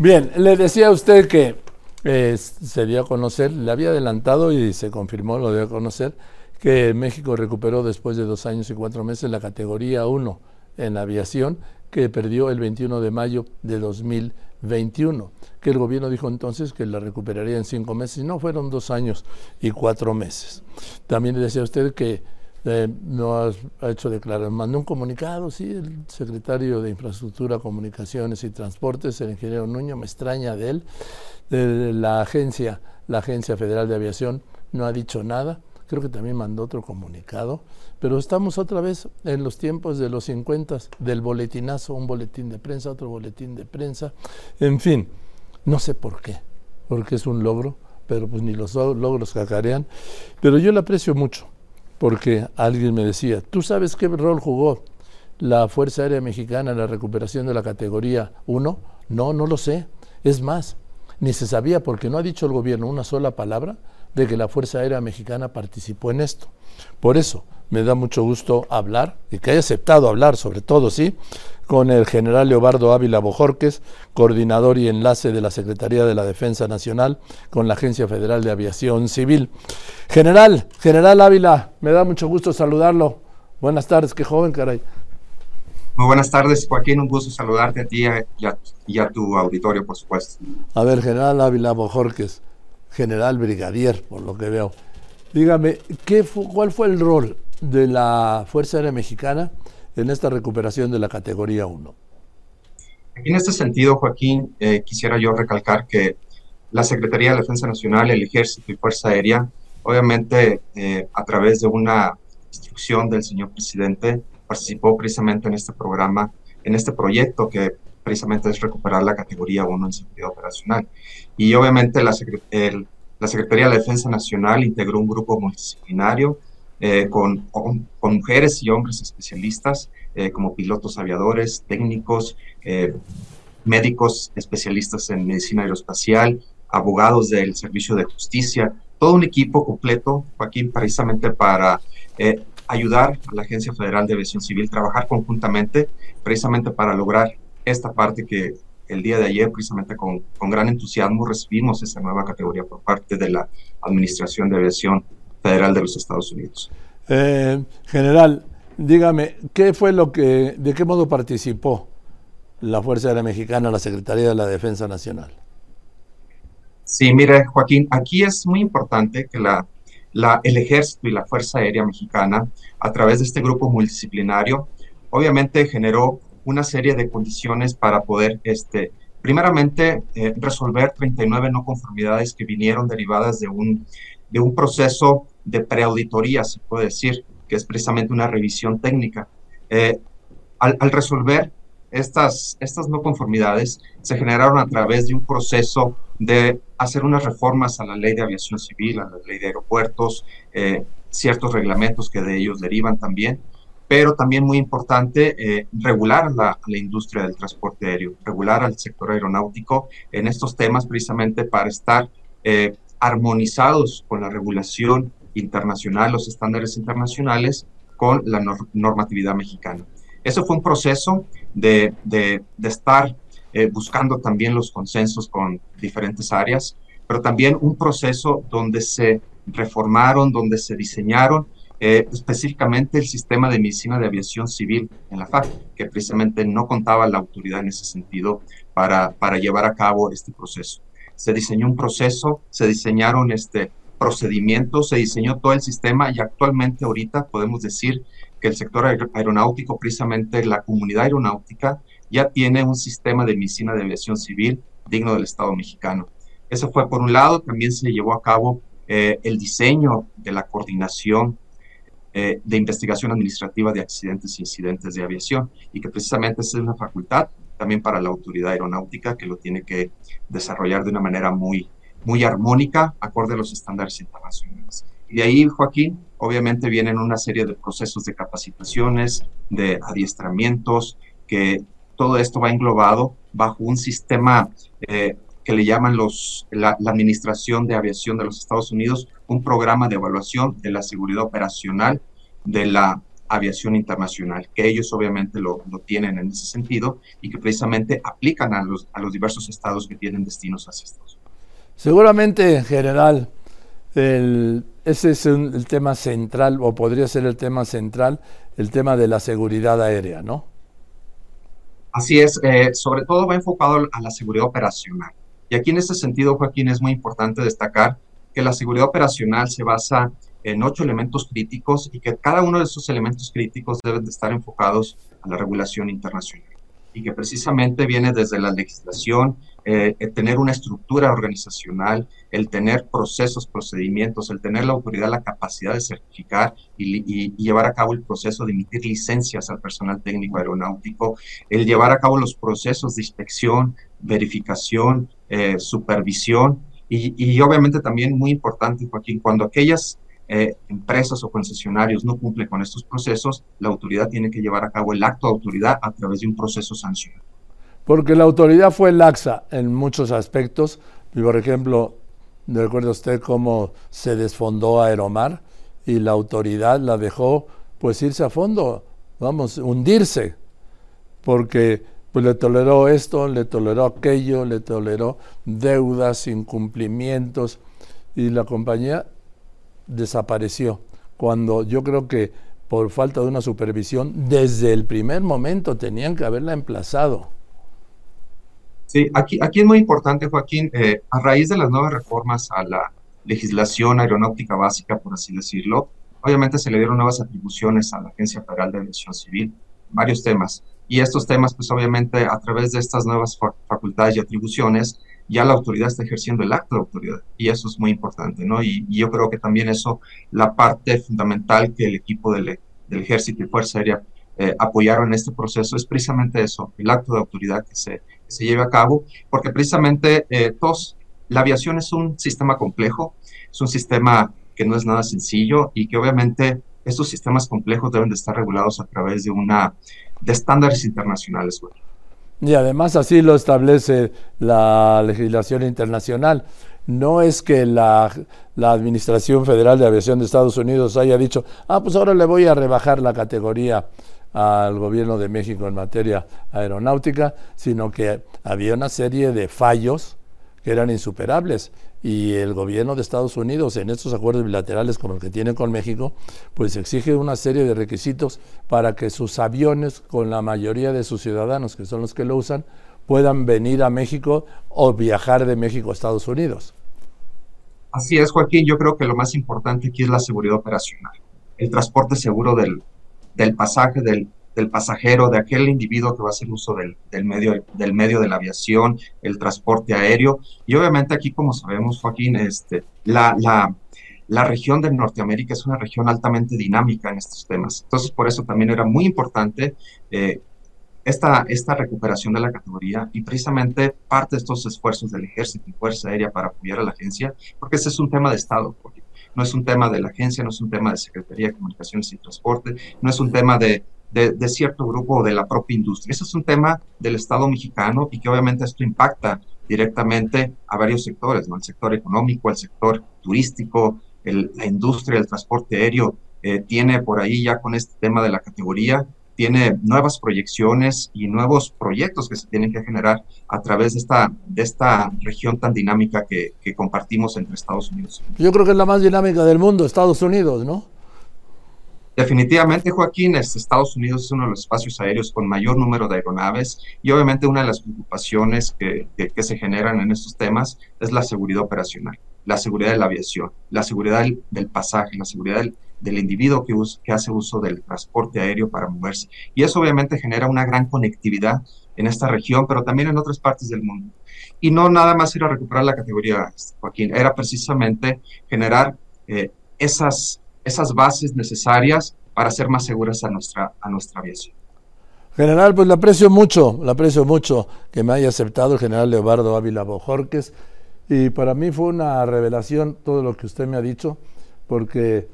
Bien, le decía a usted que eh, se dio a conocer, le había adelantado y se confirmó, lo dio a conocer, que México recuperó después de dos años y cuatro meses la categoría 1 en aviación que perdió el 21 de mayo de 2021, que el gobierno dijo entonces que la recuperaría en cinco meses, y no fueron dos años y cuatro meses. También le decía a usted que eh, no ha, hecho declarar, mandó un comunicado, sí, el secretario de Infraestructura, Comunicaciones y Transportes, el ingeniero Nuño, me extraña de él, de la agencia, la Agencia Federal de Aviación, no ha dicho nada, creo que también mandó otro comunicado, pero estamos otra vez en los tiempos de los 50, del boletinazo, un boletín de prensa, otro boletín de prensa, en fin, no sé por qué, porque es un logro, pero pues ni los logros cacarean, pero yo le aprecio mucho, porque alguien me decía, ¿tú sabes qué rol jugó la Fuerza Aérea Mexicana en la recuperación de la categoría 1? No, no lo sé. Es más, ni se sabía porque no ha dicho el gobierno una sola palabra de que la Fuerza Aérea Mexicana participó en esto. Por eso me da mucho gusto hablar y que haya aceptado hablar, sobre todo, sí, con el general Leobardo Ávila Bojorques, coordinador y enlace de la Secretaría de la Defensa Nacional con la Agencia Federal de Aviación Civil. General, general Ávila, me da mucho gusto saludarlo. Buenas tardes, qué joven, caray. Muy buenas tardes, Joaquín. Un gusto saludarte a ti y a, tu auditorio, por supuesto. A ver, general Ávila Bojorques general brigadier, por lo que veo. Dígame, ¿qué ¿cuál fue el rol de la Fuerza Aérea Mexicana en esta recuperación de la categoría 1? En este sentido, Joaquín, eh, quisiera yo recalcar que la Secretaría de Defensa Nacional, el Ejército y Fuerza Aérea, obviamente eh, a través de una instrucción del señor presidente, participó precisamente en este programa, en este proyecto que precisamente es recuperar la categoría 1 en seguridad operacional. Y obviamente la, la Secretaría de Defensa Nacional integró un grupo multidisciplinario eh, con, con, mujeres y hombres especialistas, eh, como pilotos aviadores, técnicos, eh, médicos especialistas en medicina aeroespacial, abogados del Servicio de Justicia, todo un equipo completo, Joaquín, precisamente para ayudar a la Agencia Federal de Aviación Civil, trabajar conjuntamente, precisamente para lograr esta parte que el día de ayer, precisamente con, con gran entusiasmo, recibimos esa nueva categoría por parte de la Administración de Aviación Federal de los Estados Unidos. Eh, general, dígame, ¿qué fue lo que, de qué modo participó la Fuerza Aérea Mexicana, la Secretaría de la Defensa Nacional? Sí, mire, Joaquín, aquí es muy importante que la, la, el Ejército y la Fuerza Aérea Mexicana, a través de este grupo multidisciplinario, obviamente generó una serie de condiciones para poder, este, primeramente, eh, resolver 39 no conformidades que vinieron derivadas de un, de un proceso de preauditoría, se puede decir, que es precisamente una revisión técnica. Eh, al, resolver estas, estas no conformidades, se generaron a través de un proceso de hacer unas reformas a la ley de aviación civil, a la ley de aeropuertos, eh, ciertos reglamentos que de ellos derivan también, pero también muy importante eh, regular la, la, industria del transporte aéreo, regular al sector aeronáutico en estos temas precisamente para estar eh, armonizados con la regulación internacional, los estándares internacionales, con la normatividad mexicana. Eso fue un proceso de, de, de estar eh, buscando también los consensos con diferentes áreas, pero también un proceso donde se reformaron, donde se diseñaron eh, específicamente el sistema de medicina de aviación civil en la FAC, que precisamente no contaba la autoridad en ese sentido para, para llevar a cabo este proceso. Se diseñó un proceso, se diseñaron este, procedimientos, se diseñó todo el sistema y actualmente ahorita podemos decir que el sector aeronáutico, precisamente la comunidad aeronáutica, ya tiene un sistema de medicina de aviación civil digno del Estado mexicano. Eso fue por un lado, también se llevó a cabo eh, el diseño de la coordinación eh, de investigación administrativa de accidentes e incidentes de aviación y que precisamente es una facultad también para la autoridad aeronáutica que lo tiene que desarrollar de una manera muy, muy armónica, acorde a los estándares internacionales. Y de ahí, Joaquín, obviamente vienen una serie de procesos de capacitaciones, de adiestramientos, que todo esto va englobado bajo un sistema eh, que le llaman los, la, Administración de Aviación de los Estados Unidos, un programa de evaluación de la seguridad operacional de la aviación internacional, que ellos obviamente lo, lo, tienen en ese sentido y que precisamente aplican a los, a los diversos estados que tienen destinos hacia Estados Unidos. Seguramente en general el, ese es un, el tema central, o podría ser el tema central, el tema de la seguridad aérea, ¿no? Así es, eh, sobre todo va enfocado a la seguridad operacional. Y aquí en este sentido, Joaquín, es muy importante destacar que la seguridad operacional se basa en ocho elementos críticos y que cada uno de esos elementos críticos deben de estar enfocados a la regulación internacional. Y que precisamente viene desde la legislación, eh, el tener una estructura organizacional, el tener procesos, procedimientos, el tener la autoridad, la capacidad de certificar y, llevar a cabo el proceso de emitir licencias al personal técnico aeronáutico, el llevar a cabo los procesos de inspección, verificación, eh, supervisión y, y obviamente también muy importante, Joaquín, cuando aquellas eh, empresas o concesionarios no cumplen con estos procesos, la autoridad tiene que llevar a cabo el acto de autoridad a través de un proceso sancionado. Porque la autoridad fue laxa en muchos aspectos. Por ejemplo, recuerda usted cómo se desfondó Aeromar y la autoridad la dejó pues irse a fondo, vamos, hundirse, porque pues le toleró esto, le toleró aquello, le toleró deudas, incumplimientos y la compañía desapareció, cuando yo creo que por falta de una supervisión, desde el primer momento tenían que haberla emplazado. Sí, aquí, aquí es muy importante, Joaquín, eh, a raíz de las nuevas reformas a la legislación aeronáutica básica, por así decirlo, obviamente se le dieron nuevas atribuciones a la Agencia Federal de Aviación Civil, varios temas. Y estos temas, pues obviamente, a través de estas nuevas facultades y atribuciones, ya la autoridad está ejerciendo el acto de autoridad y eso es muy importante, ¿no? Y, yo creo que también eso, la parte fundamental que el equipo del, Ejército y Fuerza Aérea eh, apoyaron en este proceso es precisamente eso, el acto de autoridad que se, se lleve a cabo, porque precisamente eh, todos, la aviación es un sistema complejo, es un sistema que no es nada sencillo y que obviamente estos sistemas complejos deben de estar regulados a través de una de estándares internacionales. Güey. Y además así lo establece la legislación internacional. No es que la, la, Administración Federal de Aviación de Estados Unidos haya dicho, ah, pues ahora le voy a rebajar la categoría al gobierno de México en materia aeronáutica, sino que había una serie de fallos que eran insuperables y el gobierno de Estados Unidos en estos acuerdos bilaterales como el que tiene con México, pues exige una serie de requisitos para que sus aviones, con la mayoría de sus ciudadanos, que son los que lo usan, puedan venir a México o viajar de México a Estados Unidos. Así es, Joaquín. Yo creo que lo más importante aquí es la seguridad operacional, el transporte seguro del, del pasaje, del, del pasajero, de aquel individuo que va a hacer uso del, del, medio, del medio de la aviación, el transporte aéreo. Y obviamente aquí, como sabemos, Joaquín, este, la, la, la región de Norteamérica es una región altamente dinámica en estos temas. Entonces, por eso también era muy importante eh, esta, esta recuperación de la categoría y precisamente parte de estos esfuerzos del Ejército y Fuerza Aérea para apoyar a la agencia, porque ese es un tema de Estado, porque no es un tema de la agencia, no es un tema de Secretaría de Comunicaciones y Transporte, no es un tema de de, cierto grupo de la propia industria. Ese es un tema del Estado mexicano y que obviamente esto impacta directamente a varios sectores, ¿no? El sector económico, el sector turístico, la industria, el transporte aéreo, eh, tiene por ahí ya con este tema de la categoría, tiene nuevas proyecciones y nuevos proyectos que se tienen que generar a través de esta, de esta región tan dinámica que, que compartimos entre Estados Unidos. Yo creo que es la más dinámica del mundo, Estados Unidos, ¿no? Definitivamente, Joaquín, este, Estados Unidos es uno de los espacios aéreos con mayor número de aeronaves y obviamente una de las preocupaciones que, se generan en estos temas es la seguridad operacional, la seguridad de la aviación, la seguridad del, pasaje, la seguridad del, individuo que, hace uso del transporte aéreo para moverse. Y eso obviamente genera una gran conectividad en esta región, pero también en otras partes del mundo. Y no nada más ir a recuperar la categoría, Joaquín, era precisamente generar eh, esas esas bases necesarias para hacer más seguras a nuestra, a nuestra aviación. General, pues le aprecio mucho, le aprecio mucho que me haya aceptado general Leobardo Ávila Bojorques y para mí fue una revelación todo lo que usted me ha dicho, porque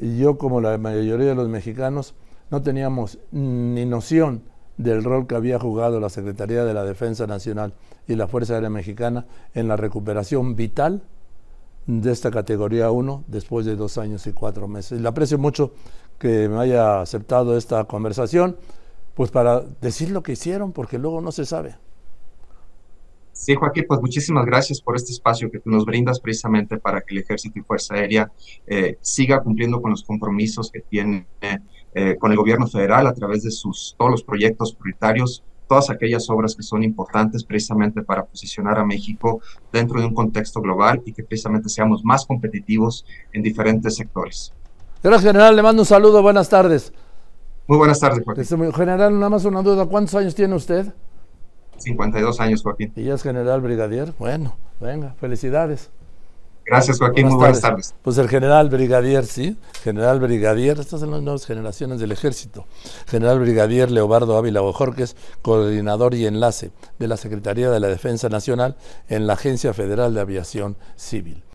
yo como la mayoría de los mexicanos no teníamos ni noción del rol que había jugado la Secretaría de la Defensa Nacional y la Fuerza Aérea Mexicana en la recuperación vital de esta categoría 1 después de dos años y cuatro meses. Le aprecio mucho que me haya aceptado esta conversación, pues para decir lo que hicieron, porque luego no se sabe. Sí, Joaquín, pues muchísimas gracias por este espacio que nos brindas precisamente para que el Ejército y Fuerza Aérea eh, siga cumpliendo con los compromisos que tiene eh, con el gobierno federal a través de sus todos los proyectos prioritarios, todas aquellas obras que son importantes precisamente para posicionar a México dentro de un contexto global y que precisamente seamos más competitivos en diferentes sectores. Gracias, general. Le mando un saludo. Buenas tardes. Muy buenas tardes, Joaquín. Este, general, nada más una duda. ¿Cuántos años tiene usted? 52 años, Joaquín. ¿Y ya es general brigadier? Bueno, venga, felicidades. Gracias, Joaquín. Muy buenas tardes. Pues el general brigadier, sí, general brigadier, estas son las nuevas generaciones del ejército. General brigadier Leobardo Ávila Bojorques, coordinador y enlace de la Secretaría de la Defensa Nacional en la Agencia Federal de Aviación Civil.